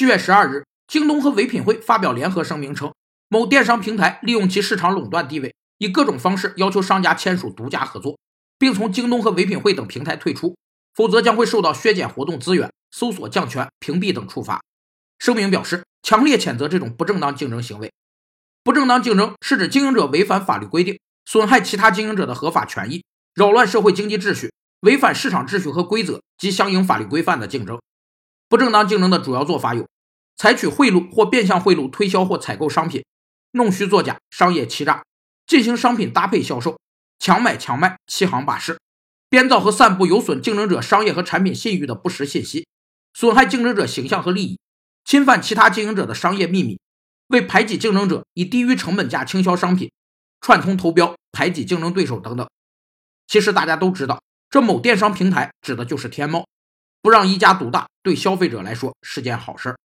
七月十二日，京东和唯品会发表联合声明称，某电商平台利用其市场垄断地位，以各种方式要求商家签署独家合作，并从京东和唯品会等平台退出，否则将会受到削减活动资源、搜索降权、屏蔽等处罚。声明表示，强烈谴责这种不正当竞争行为。不正当竞争是指经营者违反法律规定，损害其他经营者的合法权益，扰乱社会经济秩序，违反市场秩序和规则及相应法律规范的竞争。不正当竞争的主要做法有：采取贿赂或变相贿赂推销或采购商品，弄虚作假、商业欺诈，进行商品搭配销售，强买强卖、欺行霸市，编造和散布有损竞争者商业和产品信誉的不实信息，损害竞争者形象和利益，侵犯其他经营者的商业秘密，为排挤竞争者以低于成本价倾销商品，串通投标排挤竞争对手等等。其实大家都知道，这某电商平台指的就是天猫。不让一家独大，对消费者来说是件好事儿。